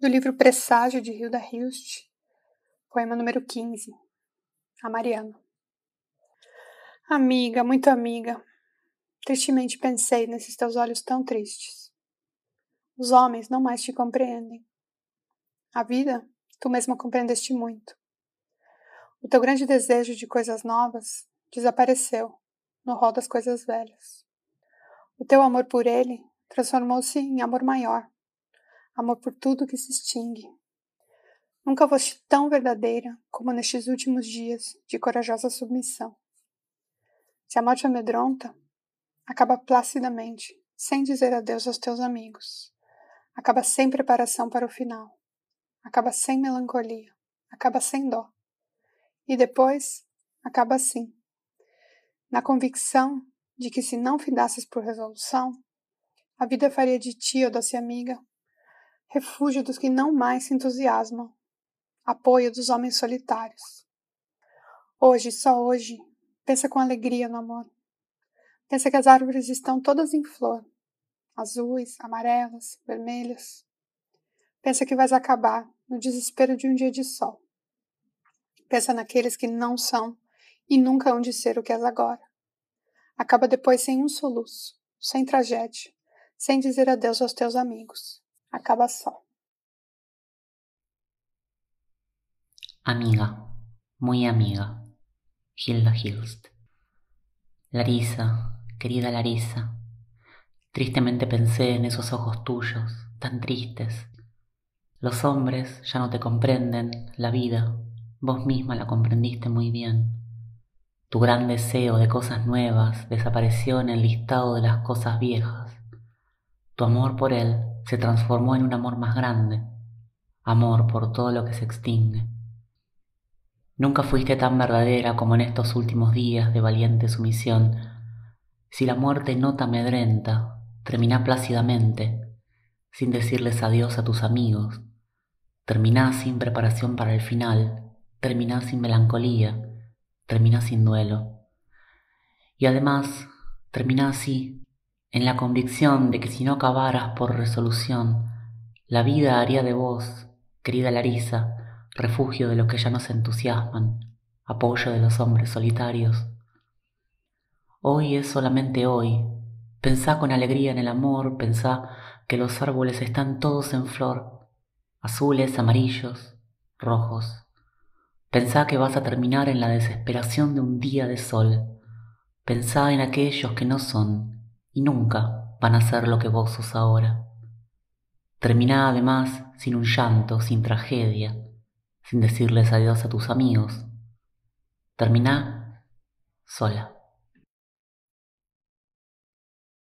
do livro Presságio de Hilda Hilst, poema número 15, a Mariana. Amiga, muito amiga, tristemente pensei nesses teus olhos tão tristes. Os homens não mais te compreendem. A vida, tu mesma compreendeste muito. O teu grande desejo de coisas novas desapareceu no rol das coisas velhas. O teu amor por ele transformou-se em amor maior amor por tudo que se extingue. Nunca foste tão verdadeira como nestes últimos dias de corajosa submissão. Se a morte amedronta, acaba placidamente, sem dizer adeus aos teus amigos. Acaba sem preparação para o final. Acaba sem melancolia. Acaba sem dó. E depois, acaba assim. Na convicção de que se não findasses por resolução, a vida faria de ti, ó doce amiga, refúgio dos que não mais se entusiasmam, apoio dos homens solitários. Hoje, só hoje, pensa com alegria no amor. Pensa que as árvores estão todas em flor, azuis, amarelas, vermelhas. Pensa que vais acabar no desespero de um dia de sol. Pensa naqueles que não são e nunca hão de ser o que és agora. Acaba depois sem um soluço, sem tragédia, sem dizer adeus aos teus amigos. Amiga, muy amiga, Hilda Hilst. Larisa, querida Larisa, tristemente pensé en esos ojos tuyos, tan tristes. Los hombres ya no te comprenden la vida, vos misma la comprendiste muy bien. Tu gran deseo de cosas nuevas desapareció en el listado de las cosas viejas. Tu amor por él se transformó en un amor más grande, amor por todo lo que se extingue. Nunca fuiste tan verdadera como en estos últimos días de valiente sumisión. Si la muerte no te amedrenta, termina plácidamente, sin decirles adiós a tus amigos. Termina sin preparación para el final, termina sin melancolía, termina sin duelo. Y además, termina así, en la convicción de que si no acabaras por resolución, la vida haría de vos, querida Larisa, refugio de los que ya no se entusiasman, apoyo de los hombres solitarios. Hoy es solamente hoy. Pensá con alegría en el amor, pensá que los árboles están todos en flor, azules, amarillos, rojos. Pensá que vas a terminar en la desesperación de un día de sol. Pensá en aquellos que no son, y nunca van a ser lo que vos sos ahora. Termina además sin un llanto, sin tragedia, sin decirles adiós a tus amigos. Termina sola.